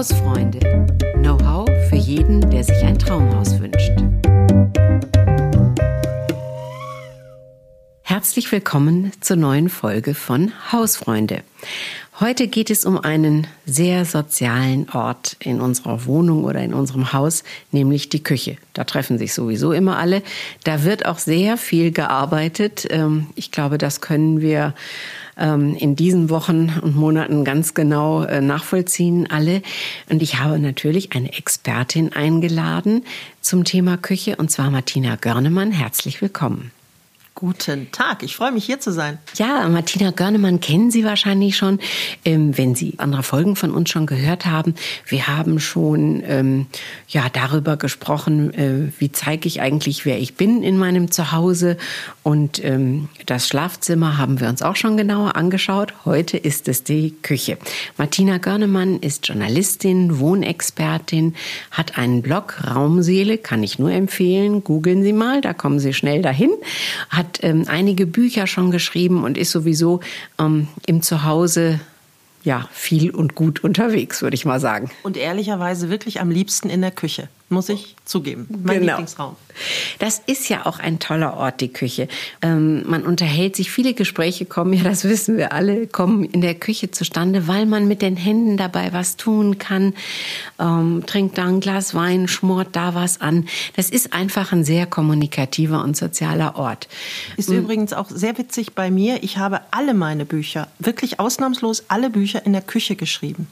Hausfreunde. Know-how für jeden, der sich ein Traumhaus wünscht. Herzlich willkommen zur neuen Folge von Hausfreunde. Heute geht es um einen sehr sozialen Ort in unserer Wohnung oder in unserem Haus, nämlich die Küche. Da treffen sich sowieso immer alle. Da wird auch sehr viel gearbeitet. Ähm, ich glaube, das können wir ähm, in diesen Wochen und Monaten ganz genau äh, nachvollziehen, alle. Und ich habe natürlich eine Expertin eingeladen zum Thema Küche, und zwar Martina Görnemann. Herzlich willkommen. Guten Tag, ich freue mich hier zu sein. Ja, Martina Görnemann kennen Sie wahrscheinlich schon, ähm, wenn Sie andere Folgen von uns schon gehört haben. Wir haben schon ähm, ja darüber gesprochen, äh, wie zeige ich eigentlich, wer ich bin in meinem Zuhause. Und ähm, das Schlafzimmer haben wir uns auch schon genauer angeschaut. Heute ist es die Küche. Martina Görnemann ist Journalistin, Wohnexpertin, hat einen Blog Raumseele, kann ich nur empfehlen. Googeln Sie mal, da kommen Sie schnell dahin. Hat hat ähm, einige Bücher schon geschrieben und ist sowieso ähm, im Zuhause ja viel und gut unterwegs, würde ich mal sagen. Und ehrlicherweise wirklich am liebsten in der Küche muss ich zugeben. Mein genau. Lieblingsraum. Das ist ja auch ein toller Ort, die Küche. Ähm, man unterhält sich, viele Gespräche kommen, ja, das wissen wir alle, kommen in der Küche zustande, weil man mit den Händen dabei was tun kann, ähm, trinkt da ein Glas Wein, schmort da was an. Das ist einfach ein sehr kommunikativer und sozialer Ort. Ist mhm. übrigens auch sehr witzig bei mir. Ich habe alle meine Bücher, wirklich ausnahmslos alle Bücher in der Küche geschrieben.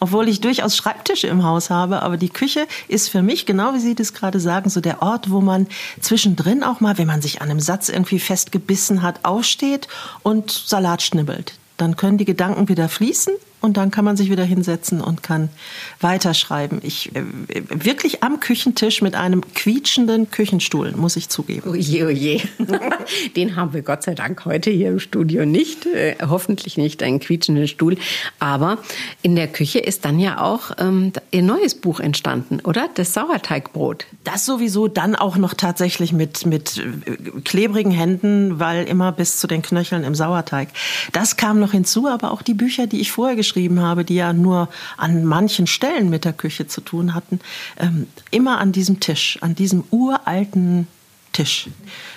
Obwohl ich durchaus Schreibtische im Haus habe, aber die Küche ist für mich genau wie Sie das gerade sagen, so der Ort, wo man zwischendrin auch mal, wenn man sich an einem Satz irgendwie festgebissen hat, aufsteht und Salat schnibbelt. Dann können die Gedanken wieder fließen und dann kann man sich wieder hinsetzen und kann weiterschreiben. Ich äh, wirklich am Küchentisch mit einem quietschenden Küchenstuhl, muss ich zugeben. Oje, oje. Den haben wir Gott sei Dank heute hier im Studio nicht. Äh, hoffentlich nicht einen quietschenden Stuhl. Aber in der Küche ist dann ja auch ähm, Ihr neues Buch entstanden, oder? Das Sauerteigbrot. Das sowieso dann auch noch tatsächlich mit, mit äh, klebrigen Händen, weil immer bis zu den Knöcheln im Sauerteig. Das kam noch hinzu, aber auch die Bücher, die ich vorher geschrieben geschrieben habe, die ja nur an manchen Stellen mit der Küche zu tun hatten, ähm, immer an diesem Tisch, an diesem uralten Tisch.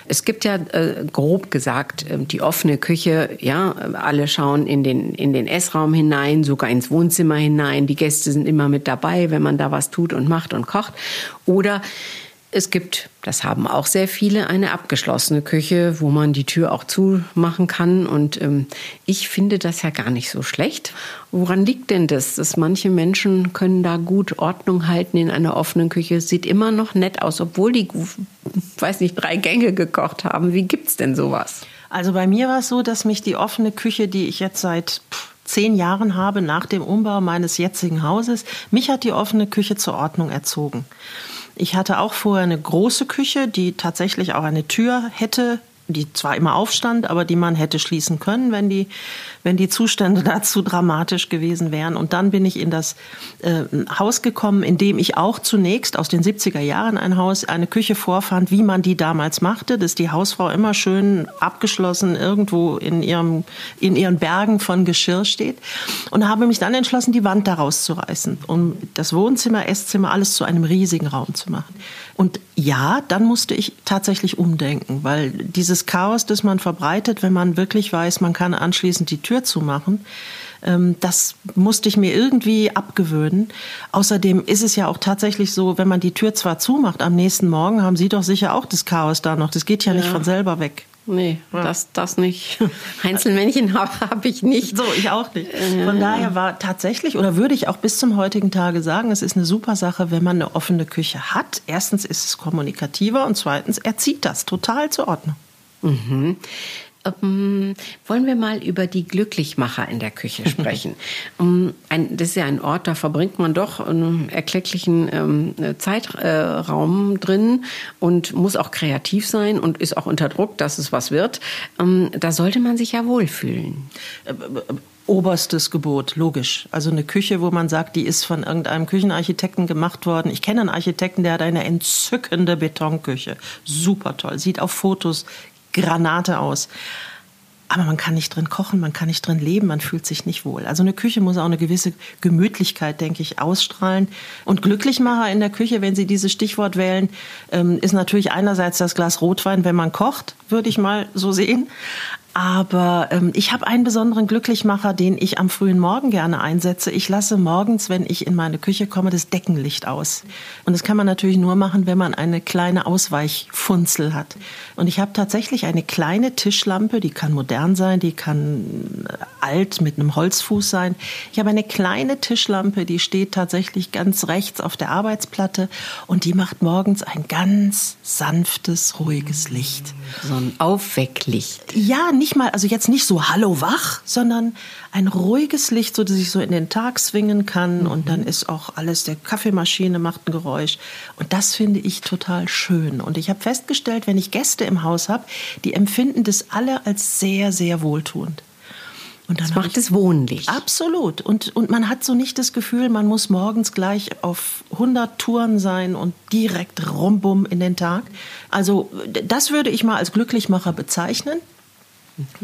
Es gibt ja äh, grob gesagt äh, die offene Küche. Ja, alle schauen in den in den Essraum hinein, sogar ins Wohnzimmer hinein. Die Gäste sind immer mit dabei, wenn man da was tut und macht und kocht. Oder es gibt, das haben auch sehr viele, eine abgeschlossene Küche, wo man die Tür auch zumachen kann. Und ähm, ich finde das ja gar nicht so schlecht. Woran liegt denn das, dass manche Menschen können da gut Ordnung halten in einer offenen Küche? Sieht immer noch nett aus, obwohl die, weiß nicht, drei Gänge gekocht haben. Wie gibt's denn sowas? Also bei mir war es so, dass mich die offene Küche, die ich jetzt seit zehn Jahren habe, nach dem Umbau meines jetzigen Hauses, mich hat die offene Küche zur Ordnung erzogen. Ich hatte auch vorher eine große Küche, die tatsächlich auch eine Tür hätte die zwar immer aufstand, aber die man hätte schließen können, wenn die, wenn die Zustände dazu dramatisch gewesen wären. Und dann bin ich in das äh, Haus gekommen, in dem ich auch zunächst aus den 70er Jahren ein Haus, eine Küche vorfand, wie man die damals machte, dass die Hausfrau immer schön abgeschlossen irgendwo in ihrem, in ihren Bergen von Geschirr steht. Und habe mich dann entschlossen, die Wand daraus zu reißen, um das Wohnzimmer, Esszimmer, alles zu einem riesigen Raum zu machen. Und ja, dann musste ich tatsächlich umdenken, weil dieses Chaos, das man verbreitet, wenn man wirklich weiß, man kann anschließend die Tür zumachen, ähm, das musste ich mir irgendwie abgewöhnen. Außerdem ist es ja auch tatsächlich so, wenn man die Tür zwar zumacht, am nächsten Morgen haben Sie doch sicher auch das Chaos da noch. Das geht ja, ja. nicht von selber weg. Nee, ja. das, das nicht. Einzelmännchen habe hab ich nicht. So, ich auch nicht. Von daher war tatsächlich, oder würde ich auch bis zum heutigen Tage sagen, es ist eine super Sache, wenn man eine offene Küche hat. Erstens ist es kommunikativer und zweitens erzieht das total zur Ordnung. Mhm. Ähm, wollen wir mal über die Glücklichmacher in der Küche sprechen. um, ein, das ist ja ein Ort, da verbringt man doch einen erklecklichen ähm, Zeitraum äh, drin und muss auch kreativ sein und ist auch unter Druck, dass es was wird. Ähm, da sollte man sich ja wohlfühlen. Äh, oberstes Gebot, logisch. Also eine Küche, wo man sagt, die ist von irgendeinem Küchenarchitekten gemacht worden. Ich kenne einen Architekten, der hat eine entzückende Betonküche. Super toll. Sieht auf Fotos Granate aus. aber man kann nicht drin kochen, man kann nicht drin leben, man fühlt sich nicht wohl. Also eine Küche muss auch eine gewisse Gemütlichkeit, denke ich, ausstrahlen. Und Glücklichmacher in der Küche, wenn Sie dieses Stichwort wählen, ähm, ist natürlich einerseits das Glas Rotwein, wenn man kocht, würde ich mal so sehen. Aber ähm, ich habe einen besonderen Glücklichmacher, den ich am frühen Morgen gerne einsetze. Ich lasse morgens, wenn ich in meine Küche komme, das Deckenlicht aus. Und das kann man natürlich nur machen, wenn man eine kleine Ausweichfunzel hat. Und ich habe tatsächlich eine kleine Tischlampe, die kann modern sein, die kann äh, alt mit einem Holzfuß sein. Ich habe eine kleine Tischlampe, die steht tatsächlich ganz rechts auf der Arbeitsplatte und die macht morgens ein ganz sanftes, ruhiges Licht. So ein Aufwecklicht. Ja, nicht mal, also jetzt nicht so hallo wach, sondern ein ruhiges Licht, so dass ich so in den Tag swingen kann mhm. und dann ist auch alles, der Kaffeemaschine macht ein Geräusch und das finde ich total schön. Und ich habe festgestellt, wenn ich Gäste im Haus habe, die empfinden das alle als sehr, sehr wohltuend. Und dann das macht es wohnlich. Absolut. Und, und man hat so nicht das Gefühl, man muss morgens gleich auf 100 Touren sein und direkt rumbum in den Tag. Also das würde ich mal als Glücklichmacher bezeichnen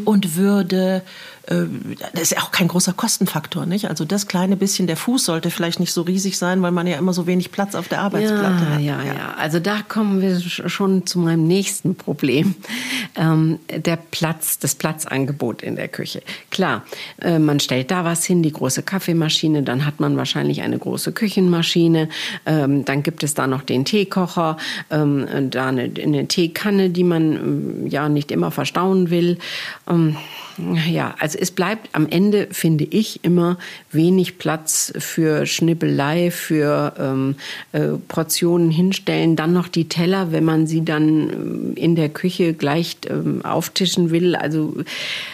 und würde das ist ja auch kein großer Kostenfaktor, nicht? Also das kleine bisschen, der Fuß sollte vielleicht nicht so riesig sein, weil man ja immer so wenig Platz auf der Arbeitsplatte ja, hat. Ja, ja, ja. Also da kommen wir schon zu meinem nächsten Problem. Ähm, der Platz, das Platzangebot in der Küche. Klar, äh, man stellt da was hin, die große Kaffeemaschine, dann hat man wahrscheinlich eine große Küchenmaschine, ähm, dann gibt es da noch den Teekocher, ähm, da eine, eine Teekanne, die man ähm, ja nicht immer verstauen will. Ja, also es bleibt am Ende, finde ich, immer wenig Platz für Schnippelei, für ähm, äh, Portionen hinstellen. Dann noch die Teller, wenn man sie dann ähm, in der Küche gleich ähm, auftischen will. Also,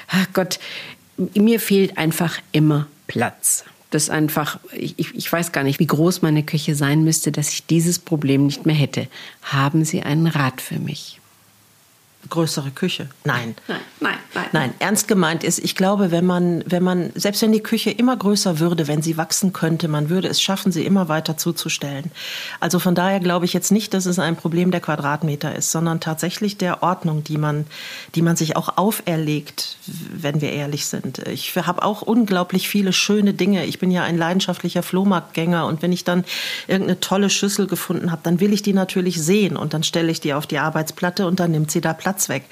ach Gott, mir fehlt einfach immer Platz. Das ist einfach, ich, ich weiß gar nicht, wie groß meine Küche sein müsste, dass ich dieses Problem nicht mehr hätte. Haben Sie einen Rat für mich? Größere Küche. Nein. Nein, nein, nein. Nein, ernst gemeint ist, ich glaube, wenn man, wenn man, selbst wenn die Küche immer größer würde, wenn sie wachsen könnte, man würde es schaffen, sie immer weiter zuzustellen. Also von daher glaube ich jetzt nicht, dass es ein Problem der Quadratmeter ist, sondern tatsächlich der Ordnung, die man, die man sich auch auferlegt, wenn wir ehrlich sind. Ich habe auch unglaublich viele schöne Dinge. Ich bin ja ein leidenschaftlicher Flohmarktgänger und wenn ich dann irgendeine tolle Schüssel gefunden habe, dann will ich die natürlich sehen und dann stelle ich die auf die Arbeitsplatte und dann nimmt sie da Platz Platz.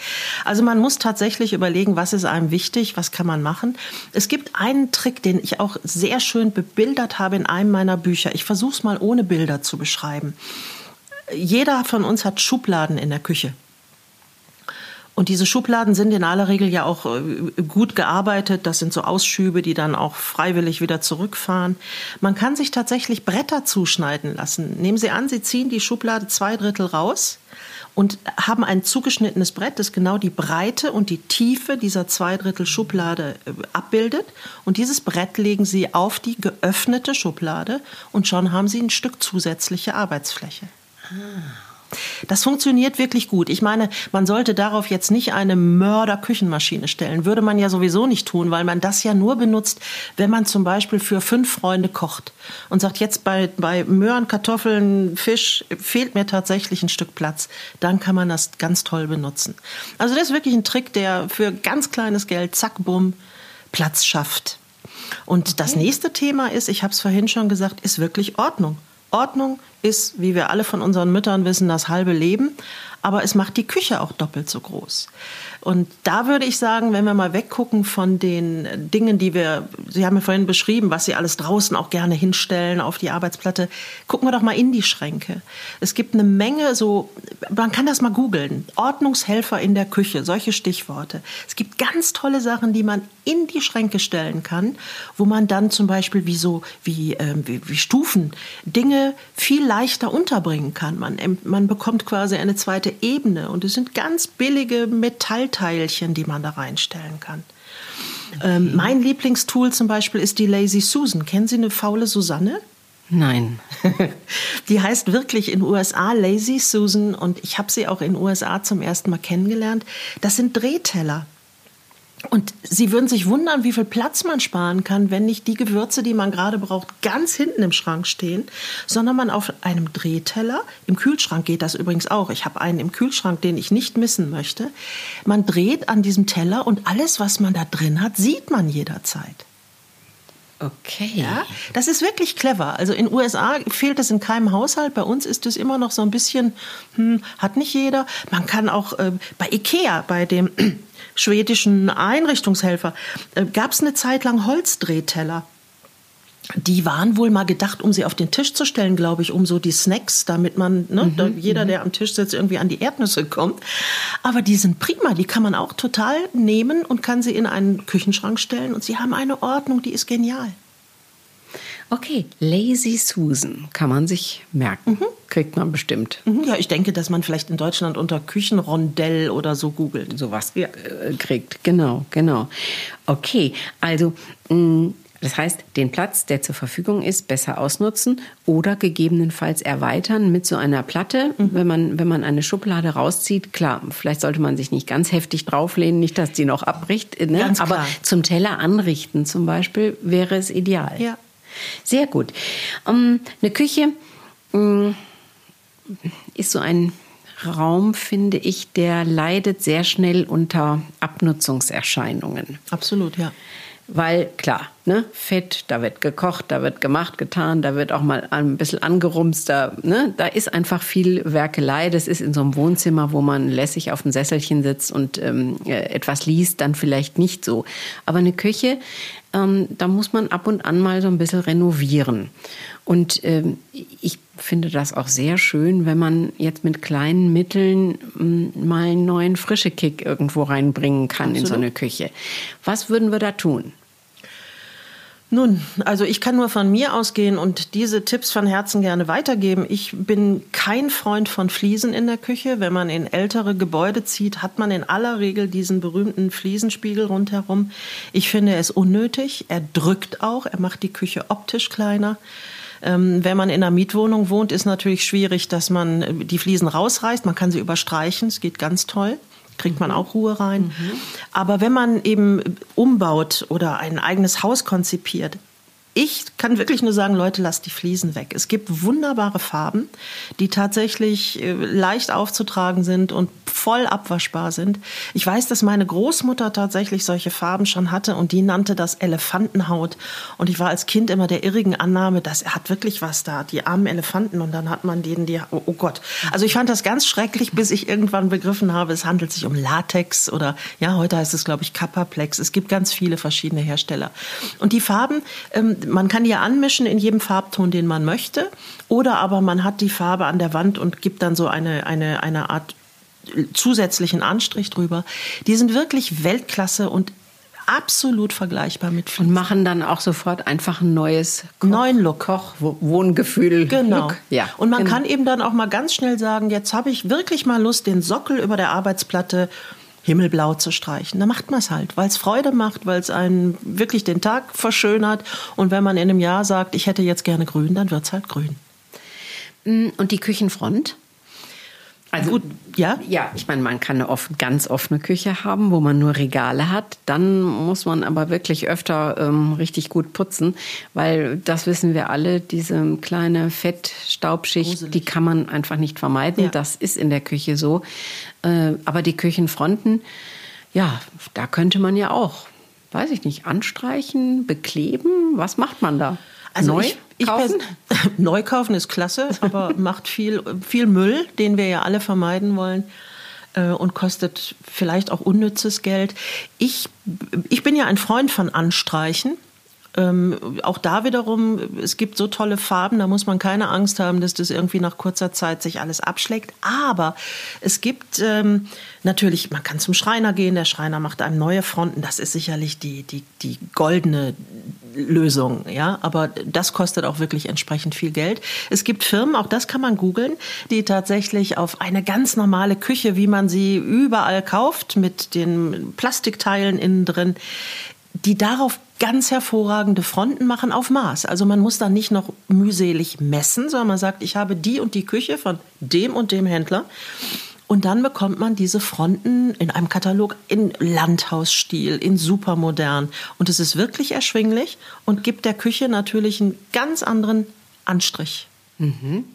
Also man muss tatsächlich überlegen, was ist einem wichtig, was kann man machen. Es gibt einen Trick, den ich auch sehr schön bebildert habe in einem meiner Bücher. Ich versuche es mal ohne Bilder zu beschreiben. Jeder von uns hat Schubladen in der Küche. Und diese Schubladen sind in aller Regel ja auch äh, gut gearbeitet. Das sind so Ausschübe, die dann auch freiwillig wieder zurückfahren. Man kann sich tatsächlich Bretter zuschneiden lassen. Nehmen Sie an, Sie ziehen die Schublade zwei Drittel raus und haben ein zugeschnittenes Brett, das genau die Breite und die Tiefe dieser Zweidrittel Schublade äh, abbildet. Und dieses Brett legen Sie auf die geöffnete Schublade und schon haben Sie ein Stück zusätzliche Arbeitsfläche. Ah. Das funktioniert wirklich gut. Ich meine, man sollte darauf jetzt nicht eine Mörder-Küchenmaschine stellen. Würde man ja sowieso nicht tun, weil man das ja nur benutzt, wenn man zum Beispiel für fünf Freunde kocht und sagt, jetzt bei, bei Möhren, Kartoffeln, Fisch fehlt mir tatsächlich ein Stück Platz. Dann kann man das ganz toll benutzen. Also das ist wirklich ein Trick, der für ganz kleines Geld, zack, bumm, Platz schafft. Und okay. das nächste Thema ist, ich habe es vorhin schon gesagt, ist wirklich Ordnung. Ordnung ist, wie wir alle von unseren Müttern wissen, das halbe Leben, aber es macht die Küche auch doppelt so groß. Und da würde ich sagen, wenn wir mal weggucken von den Dingen, die wir, Sie haben ja vorhin beschrieben, was Sie alles draußen auch gerne hinstellen auf die Arbeitsplatte, gucken wir doch mal in die Schränke. Es gibt eine Menge so, man kann das mal googeln, Ordnungshelfer in der Küche, solche Stichworte. Es gibt ganz tolle Sachen, die man in die Schränke stellen kann, wo man dann zum Beispiel wie so, wie, äh, wie, wie Stufen Dinge viel leichter unterbringen kann. Man, man bekommt quasi eine zweite Ebene und es sind ganz billige Metallteilchen, die man da reinstellen kann. Okay. Ähm, mein Lieblingstool zum Beispiel ist die Lazy Susan. Kennen Sie eine faule Susanne? Nein. Die heißt wirklich in USA Lazy Susan und ich habe sie auch in USA zum ersten Mal kennengelernt. Das sind Drehteller. Und Sie würden sich wundern, wie viel Platz man sparen kann, wenn nicht die Gewürze, die man gerade braucht, ganz hinten im Schrank stehen, sondern man auf einem Drehteller, im Kühlschrank geht das übrigens auch, ich habe einen im Kühlschrank, den ich nicht missen möchte, man dreht an diesem Teller und alles, was man da drin hat, sieht man jederzeit. Okay. Ja, das ist wirklich clever. Also in USA fehlt es in keinem Haushalt. Bei uns ist es immer noch so ein bisschen, hm, hat nicht jeder. Man kann auch äh, bei Ikea, bei dem schwedischen Einrichtungshelfer, äh, gab es eine Zeit lang Holzdrehteller. Die waren wohl mal gedacht, um sie auf den Tisch zu stellen, glaube ich, um so die Snacks, damit man, ne, mhm, da jeder, mhm. der am Tisch sitzt, irgendwie an die Erdnüsse kommt. Aber die sind prima, die kann man auch total nehmen und kann sie in einen Küchenschrank stellen und sie haben eine Ordnung, die ist genial. Okay, Lazy Susan kann man sich merken. Mhm. Kriegt man bestimmt. Mhm, ja, ich denke, dass man vielleicht in Deutschland unter Küchenrondell oder so googelt. Sowas ja. Äh, kriegt. Genau, genau. Okay, also mm, das heißt, den Platz, der zur Verfügung ist, besser ausnutzen oder gegebenenfalls erweitern mit so einer Platte, mhm. wenn man wenn man eine Schublade rauszieht. Klar, vielleicht sollte man sich nicht ganz heftig drauflehnen, nicht, dass die noch abbricht. Ne? Aber zum Teller anrichten zum Beispiel wäre es ideal. Ja. Sehr gut. Um, eine Küche um, ist so ein Raum, finde ich, der leidet sehr schnell unter Abnutzungserscheinungen. Absolut, ja. Weil klar, ne, Fett, da wird gekocht, da wird gemacht, getan, da wird auch mal ein bisschen angerumst, da, ne, da ist einfach viel Werkelei. Das ist in so einem Wohnzimmer, wo man lässig auf dem Sesselchen sitzt und ähm, äh, etwas liest, dann vielleicht nicht so. Aber eine Küche, ähm, da muss man ab und an mal so ein bisschen renovieren. Und ähm, ich finde das auch sehr schön, wenn man jetzt mit kleinen Mitteln ähm, mal einen neuen frische Kick irgendwo reinbringen kann Absolut. in so eine Küche. Was würden wir da tun? Nun, also ich kann nur von mir ausgehen und diese Tipps von Herzen gerne weitergeben. Ich bin kein Freund von Fliesen in der Küche. Wenn man in ältere Gebäude zieht, hat man in aller Regel diesen berühmten Fliesenspiegel rundherum. Ich finde es unnötig. Er drückt auch. Er macht die Küche optisch kleiner. Ähm, wenn man in einer Mietwohnung wohnt, ist natürlich schwierig, dass man die Fliesen rausreißt. Man kann sie überstreichen. Es geht ganz toll kriegt man auch Ruhe rein. Mhm. Aber wenn man eben umbaut oder ein eigenes Haus konzipiert, ich kann wirklich nur sagen, Leute, lasst die Fliesen weg. Es gibt wunderbare Farben, die tatsächlich äh, leicht aufzutragen sind und voll abwaschbar sind. Ich weiß, dass meine Großmutter tatsächlich solche Farben schon hatte und die nannte das Elefantenhaut. Und ich war als Kind immer der irrigen Annahme, dass er hat wirklich was da, die armen Elefanten. Und dann hat man denen die, oh, oh Gott. Also ich fand das ganz schrecklich, bis ich irgendwann begriffen habe, es handelt sich um Latex oder ja, heute heißt es, glaube ich, Kapaplex. Es gibt ganz viele verschiedene Hersteller. Und die Farben, ähm, man kann die ja anmischen in jedem Farbton, den man möchte. Oder aber man hat die Farbe an der Wand und gibt dann so eine, eine, eine Art zusätzlichen Anstrich drüber. Die sind wirklich Weltklasse und absolut vergleichbar mit Fliesen. Und machen dann auch sofort einfach ein neues Koch, neuen Look. Koch, Wohngefühl. Genau. Look. Ja, und man genau. kann eben dann auch mal ganz schnell sagen, jetzt habe ich wirklich mal Lust, den Sockel über der Arbeitsplatte himmelblau zu streichen. Da macht man es halt, weil es Freude macht, weil es einen wirklich den Tag verschönert. Und wenn man in einem Jahr sagt, ich hätte jetzt gerne grün, dann wird es halt grün. Mm, und die Küchenfront? Also gut, ja. Ja, ich meine, man kann eine oft, ganz offene Küche haben, wo man nur Regale hat. Dann muss man aber wirklich öfter ähm, richtig gut putzen, weil das wissen wir alle, diese kleine Fettstaubschicht, Gruselig. die kann man einfach nicht vermeiden. Ja. Das ist in der Küche so. Äh, aber die Küchenfronten, ja, da könnte man ja auch, weiß ich nicht, anstreichen, bekleben. Was macht man da? Also Neu? Ich, ich kaufen? Neu kaufen ist klasse, aber macht viel, viel Müll, den wir ja alle vermeiden wollen äh, und kostet vielleicht auch unnützes Geld. Ich, ich bin ja ein Freund von Anstreichen. Ähm, auch da wiederum, es gibt so tolle Farben, da muss man keine Angst haben, dass das irgendwie nach kurzer Zeit sich alles abschlägt. Aber es gibt ähm, natürlich, man kann zum Schreiner gehen, der Schreiner macht einem neue Fronten. Das ist sicherlich die, die, die goldene Lösung, ja, aber das kostet auch wirklich entsprechend viel Geld. Es gibt Firmen, auch das kann man googeln, die tatsächlich auf eine ganz normale Küche, wie man sie überall kauft, mit den Plastikteilen innen drin, die darauf ganz hervorragende Fronten machen auf Maß. Also man muss da nicht noch mühselig messen, sondern man sagt, ich habe die und die Küche von dem und dem Händler Und dann bekommt man diese Fronten in einem Katalog in Landhausstil, in supermodern. Und es ist wirklich erschwinglich und gibt der Küche natürlich einen ganz anderen Anstrich. Mhm.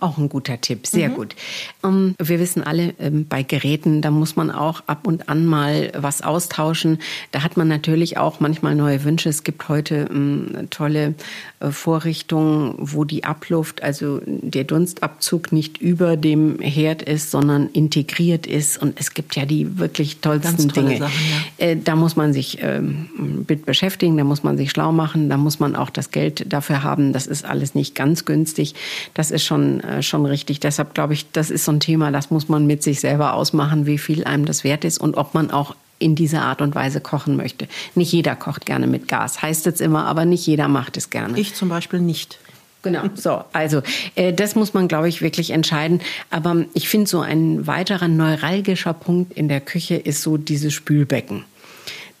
Auch ein guter Tipp, sehr mhm. gut. Ähm, wir wissen alle, ähm, bei Geräten, da muss man auch ab und an mal was austauschen. Da hat man natürlich auch manchmal neue Wünsche. Es gibt heute ähm, tolle äh, Vorrichtungen, wo die Abluft, also der Dunstabzug nicht über dem Herd ist, sondern integriert ist. Und es gibt ja die wirklich tollsten Dinge. Sachen, ja. äh, da muss man sich ähm, mit beschäftigen, da muss man sich schlau machen, da muss man auch das Geld dafür haben. Das ist alles nicht ganz günstig. Das ist schon äh, schon richtig. Deshalb glaube ich, das ist so ein Thema, das muss man mit sich selber ausmachen, wie viel einem das wert ist und ob man auch in dieser Art und Weise kochen möchte. Nicht jeder kocht gerne mit Gas, heißt jetzt immer, aber nicht jeder macht es gerne. Ich zum Beispiel nicht. Genau, so, also äh, das muss man, glaube ich, wirklich entscheiden. Aber ich finde, so ein weiterer neuralgischer Punkt in der Küche ist so dieses Spülbecken.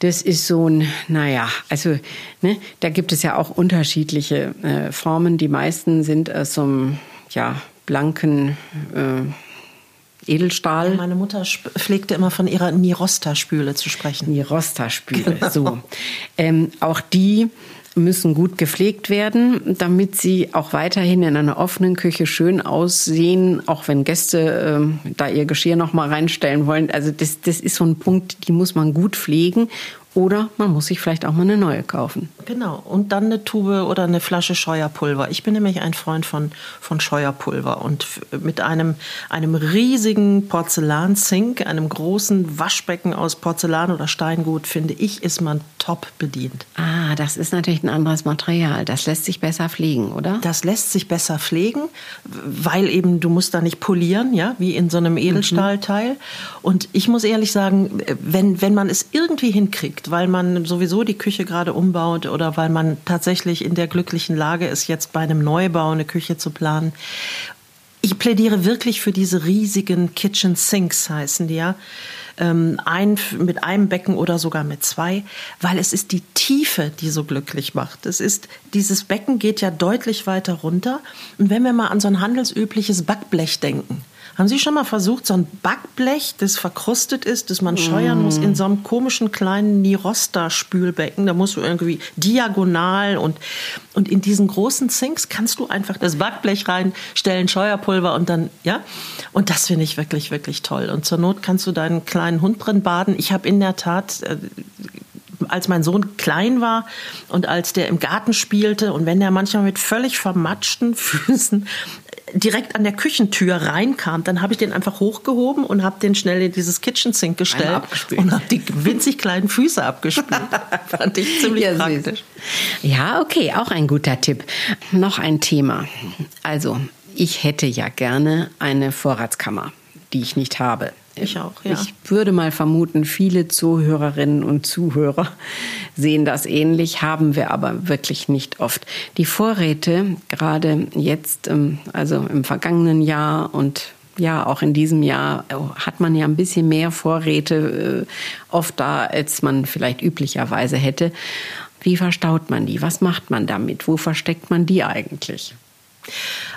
Das ist so ein, naja, also ne, da gibt es ja auch unterschiedliche äh, Formen. Die meisten sind aus so einem ja, blanken äh, Edelstahl. Meine Mutter pflegte immer von ihrer Nirosta-Spüle zu sprechen. Nirosta-Spüle, genau. so. Ähm, auch die müssen gut gepflegt werden, damit sie auch weiterhin in einer offenen Küche schön aussehen, auch wenn Gäste äh, da ihr Geschirr noch mal reinstellen wollen. Also das, das ist so ein Punkt, die muss man gut pflegen oder man muss sich vielleicht auch mal eine neue kaufen. Genau. Und dann eine Tube oder eine Flasche Scheuerpulver. Ich bin nämlich ein Freund von, von Scheuerpulver. Und mit einem, einem riesigen Porzellansink, einem großen Waschbecken aus Porzellan oder Steingut, finde ich, ist man top bedient. Ah, das ist natürlich ein anderes Material. Das lässt sich besser pflegen, oder? Das lässt sich besser pflegen, weil eben du musst da nicht polieren, ja, wie in so einem Edelstahlteil. Mhm. Und ich muss ehrlich sagen, wenn, wenn man es irgendwie hinkriegt, liegt, weil man sowieso die Küche gerade umbaut oder weil man tatsächlich in der glücklichen Lage ist, jetzt bei einem Neubau eine Küche zu planen. Ich plädiere wirklich für diese riesigen Kitchen Sinks, heißen die ja. Ähm, ein, mit einem Becken oder sogar mit zwei, weil es ist die Tiefe, die so glücklich macht. Es ist, dieses Becken geht ja deutlich weiter runter. Und wenn wir mal an so ein handelsübliches Backblech denken, haben Sie schon mal versucht, so ein Backblech, das verkrustet ist, das man scheuern mm. muss, in so einem komischen kleinen Nirosta-Spülbecken, da musst du irgendwie diagonal und, und in diesen großen Sinks kannst du einfach das Backblech reinstellen, Scheuerpulver und dann, ja. Und das finde ich wirklich, wirklich toll. Und zur Not kannst du deinen kleinen Hund drin baden. Ich habe in der Tat äh, als mein Sohn klein war und als der im Garten spielte und wenn er manchmal mit völlig vermatschten Füßen direkt an der Küchentür reinkam, dann habe ich den einfach hochgehoben und habe den schnell in dieses Kitchen Sink gestellt und habe die winzig kleinen Füße abgespült. Fand ich ziemlich ja, praktisch. Ja, okay, auch ein guter Tipp. Noch ein Thema. Also, ich hätte ja gerne eine Vorratskammer, die ich nicht habe. Ich auch, ja. Ich würde mal vermuten, viele Zuhörerinnen und Zuhörer sehen das ähnlich, haben wir aber wirklich nicht oft. Die Vorräte, gerade jetzt, ähm, also im vergangenen Jahr und ja, auch in diesem Jahr äh, hat man ja ein bisschen mehr Vorräte äh, oft da, als man vielleicht üblicherweise hätte. Wie verstaut man die? Was macht man damit? Wo versteckt man die eigentlich?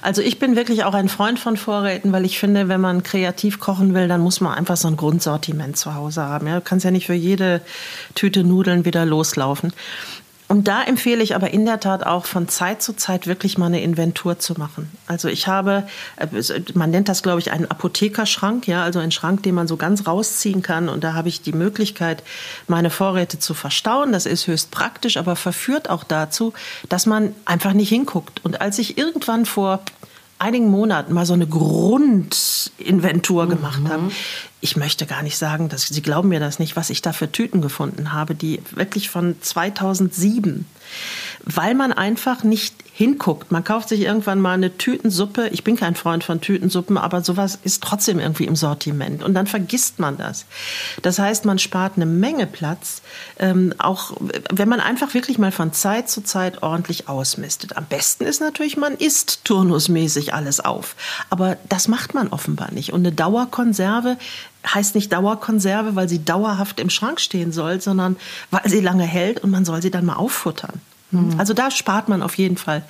Also ich bin wirklich auch ein Freund von Vorräten, weil ich finde, wenn man kreativ kochen will, dann muss man einfach so ein Grundsortiment zu Hause haben. Ja, du kannst ja nicht für jede Tüte Nudeln wieder loslaufen. Und da empfehle ich aber in der Tat auch von Zeit zu Zeit wirklich mal eine Inventur zu machen. Also ich habe, äh, man nennt das glaube ich einen Apothekerschrank, ja, also einen Schrank, den man so ganz rausziehen kann. Und da habe ich die Möglichkeit, meine Vorräte zu verstauen. Das ist höchst praktisch, aber verführt auch dazu, dass man einfach nicht hinguckt. Und als ich irgendwann vor einigen Monaten mal so eine Grundinventur gemacht mhm. habe. Ich möchte gar nicht sagen, dass Sie glauben mir das nicht, was ich da für Tüten gefunden habe, die wirklich von 2007 weil man einfach nicht hinguckt. Man kauft sich irgendwann mal eine Tütensuppe. Ich bin kein Freund von Tütensuppen, aber sowas ist trotzdem irgendwie im Sortiment. Und dann vergisst man das. Das heißt, man spart eine Menge Platz, ähm, auch wenn man einfach wirklich mal von Zeit zu Zeit ordentlich ausmistet. Am besten ist natürlich, man isst turnusmäßig alles auf. Aber das macht man offenbar nicht. Und eine Dauerkonserve heißt nicht Dauerkonserve, weil sie dauerhaft im Schrank stehen soll, sondern weil sie lange hält und man soll sie dann mal auffuttern. Mhm. Also da spart man auf jeden Fall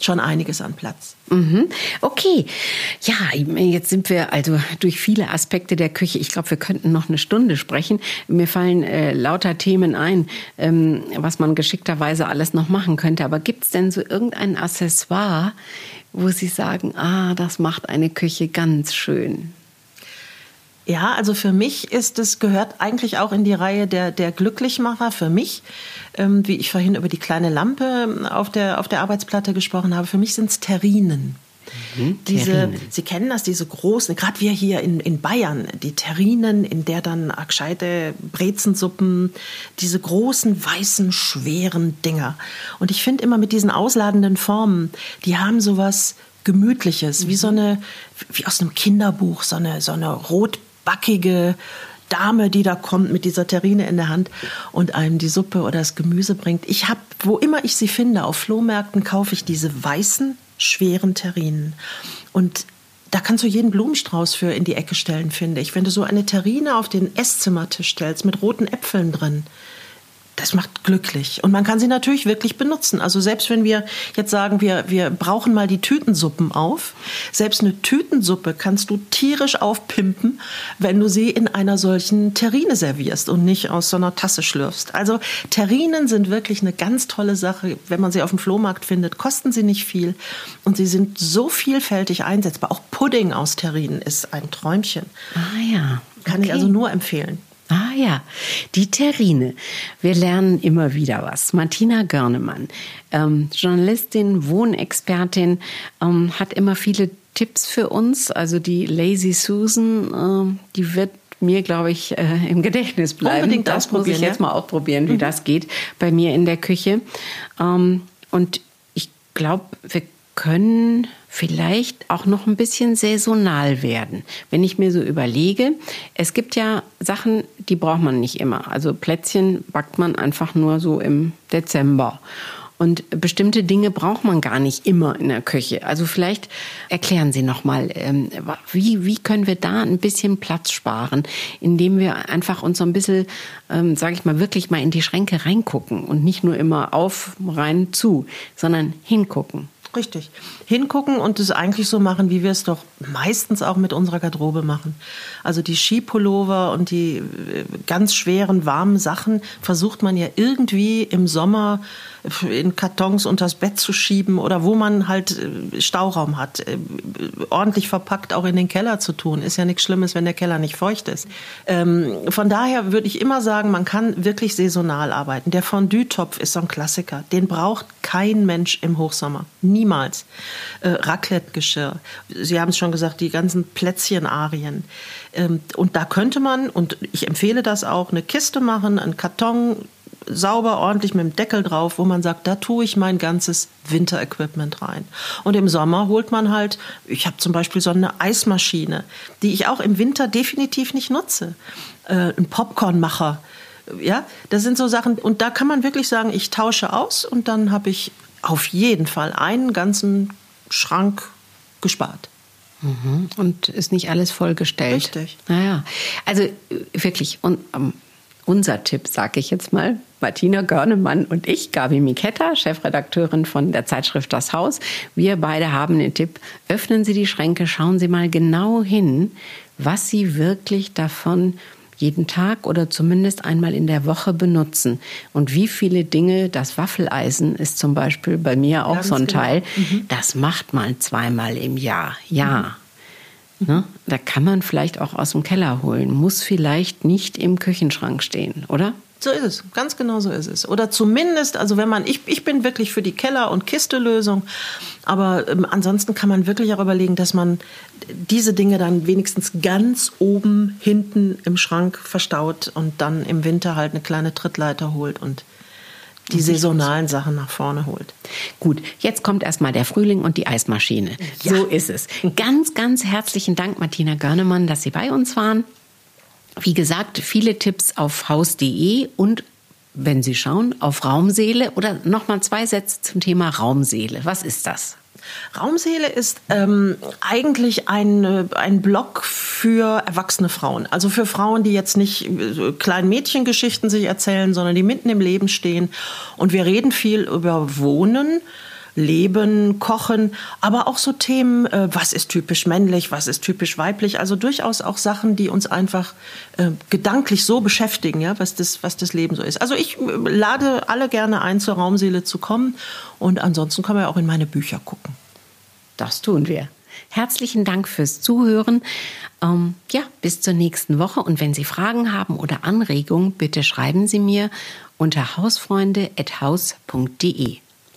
schon einiges an Platz. Mhm. Okay, ja, jetzt sind wir also durch viele Aspekte der Küche. Ich glaube, wir könnten noch eine Stunde sprechen. Mir fallen äh, lauter Themen ein, ähm, was man geschickterweise alles noch machen könnte. Aber gibt es denn so irgendein Accessoire, wo Sie sagen, ah, das macht eine Küche ganz schön? Ja, also für mich ist es, gehört eigentlich auch in die Reihe der, der Glücklichmacher für mich. Ähm, wie ich vorhin über die kleine Lampe auf der, auf der Arbeitsplatte gesprochen habe, für mich sind es Terrinen. Mhm, diese, Sie kennen das, diese großen, gerade wir hier in, in Bayern, die Terrinen, in der dann gescheite Brezensuppen, diese großen, weißen, schweren Dinger. Und ich finde immer mit diesen ausladenden Formen, die haben sowas Gemütliches, mhm. wie so eine, wie aus einem Kinderbuch, so eine, so eine rot backige Dame, die da kommt mit dieser Terrine in der Hand und einem die Suppe oder das Gemüse bringt. Ich habe, wo immer ich sie finde, auf Flohmärkten kaufe ich diese weißen, schweren Terrinen. Und da kannst du jeden Blumenstrauß für in die Ecke stellen, finde ich. Wenn du so eine Terrine auf den Esszimmertisch stellst mit roten Äpfeln drin, das macht glücklich. Und man kann sie natürlich wirklich benutzen. Also selbst wenn wir jetzt sagen, wir, wir brauchen mal die Tütensuppen auf, selbst eine Tütensuppe kannst du tierisch aufpimpen, wenn du sie in einer solchen Terrine servierst und nicht aus so einer Tasse schlürfst. Also Terrinen sind wirklich eine ganz tolle Sache. Wenn man sie auf dem Flohmarkt findet, kosten sie nicht viel und sie sind so vielfältig einsetzbar. Auch Pudding aus Terrinen ist ein Träumchen. Ah ja. Okay. Kann ich also nur empfehlen. Ah ja, die Terrine. Wir lernen immer wieder was. Martina Görnemann, ähm, Journalistin, Wohnexpertin, ähm, hat immer viele Tipps für uns. Also die Lazy Susan, äh, die wird mir, glaube ich, äh, im Gedächtnis bleiben. Unbedingt das muss ich jetzt mal ausprobieren, wie mhm. das geht bei mir in der Küche. Ähm, und ich glaube, wir können vielleicht auch noch ein bisschen saisonal werden. Wenn ich mir so überlege, es gibt ja Sachen, die braucht man nicht immer. Also Plätzchen backt man einfach nur so im Dezember. Und bestimmte Dinge braucht man gar nicht immer in der Küche. Also vielleicht erklären Sie noch mal, ähm, wie, wie können wir da ein bisschen Platz sparen, indem wir einfach uns so ein bisschen, ähm, sage ich mal, wirklich mal in die Schränke reingucken und nicht nur immer auf, rein, zu, sondern hingucken. Richtig. Hingucken und es eigentlich so machen, wie wir es doch meistens auch mit unserer Garderobe machen. Also die Skipullover und die äh, ganz schweren, warmen Sachen versucht man ja irgendwie im Sommer in Kartons unters Bett zu schieben oder wo man halt äh, Stauraum hat, äh, ordentlich verpackt auch in den Keller zu tun. Ist ja nichts Schlimmes, wenn der Keller nicht feucht ist. Ähm, von daher würde ich immer sagen, man kann wirklich saisonal arbeiten. Der Fondue-Topf ist so ein Klassiker. Den braucht kein Mensch im Hochsommer. Niemals. Äh, Raclette-Geschirr. Sie haben es schon gesagt, die ganzen Plätzchen-Arien. Ähm, und da könnte man, und ich empfehle das auch, eine Kiste machen, einen Karton, sauber, ordentlich mit dem Deckel drauf, wo man sagt, da tue ich mein ganzes Winterequipment rein. Und im Sommer holt man halt, ich habe zum Beispiel so eine Eismaschine, die ich auch im Winter definitiv nicht nutze. Äh, ein Popcornmacher. Ja, das sind so Sachen, und da kann man wirklich sagen, ich tausche aus und dann habe ich auf jeden Fall einen ganzen Schrank gespart. Mhm. Und ist nicht alles vollgestellt. Richtig. Naja, also äh, wirklich, und, um, unser Tipp, sage ich jetzt mal, Martina Görnemann und ich, Gabi Miketta, Chefredakteurin von der Zeitschrift Das Haus. Wir beide haben den Tipp, öffnen Sie die Schränke, schauen Sie mal genau hin, was Sie wirklich davon jeden Tag oder zumindest einmal in der Woche benutzen. Und wie viele Dinge, das Waffeleisen ist zum Beispiel bei mir auch Ganz so ein genau. Teil, mhm. das macht man zweimal im Jahr. Ja. Mhm. Ne? Da kann man vielleicht auch aus dem Keller holen, muss vielleicht nicht im Küchenschrank stehen, oder? So ist es, ganz genau so ist es. Oder zumindest, also wenn man, ich, ich bin wirklich für die Keller- und Kiste-Lösung, aber ähm, ansonsten kann man wirklich auch überlegen, dass man diese Dinge dann wenigstens ganz oben hinten im Schrank verstaut und dann im Winter halt eine kleine Trittleiter holt und die saisonalen Sachen nach vorne holt. Gut, jetzt kommt erstmal der Frühling und die Eismaschine. Ja. So ist es. Ganz, ganz herzlichen Dank, Martina Görnemann, dass Sie bei uns waren. Wie gesagt, viele Tipps auf haus.de und wenn Sie schauen, auf Raumseele oder nochmal zwei Sätze zum Thema Raumseele. Was ist das? Raumseele ist ähm, eigentlich ein, äh, ein Blog für erwachsene Frauen. Also für Frauen, die jetzt nicht äh, kleinen Mädchengeschichten sich erzählen, sondern die mitten im Leben stehen. Und wir reden viel über Wohnen. Leben, Kochen, aber auch so Themen, äh, was ist typisch männlich, was ist typisch weiblich, also durchaus auch Sachen, die uns einfach äh, gedanklich so beschäftigen, ja, was das, was das Leben so ist. Also ich äh, lade alle gerne ein, zur Raumseele zu kommen und ansonsten können wir auch in meine Bücher gucken. Das tun wir. Herzlichen Dank fürs Zuhören. Ähm, ja, bis zur nächsten Woche. Und wenn Sie Fragen haben oder Anregungen, bitte schreiben Sie mir unter hausfreunde.haus.de.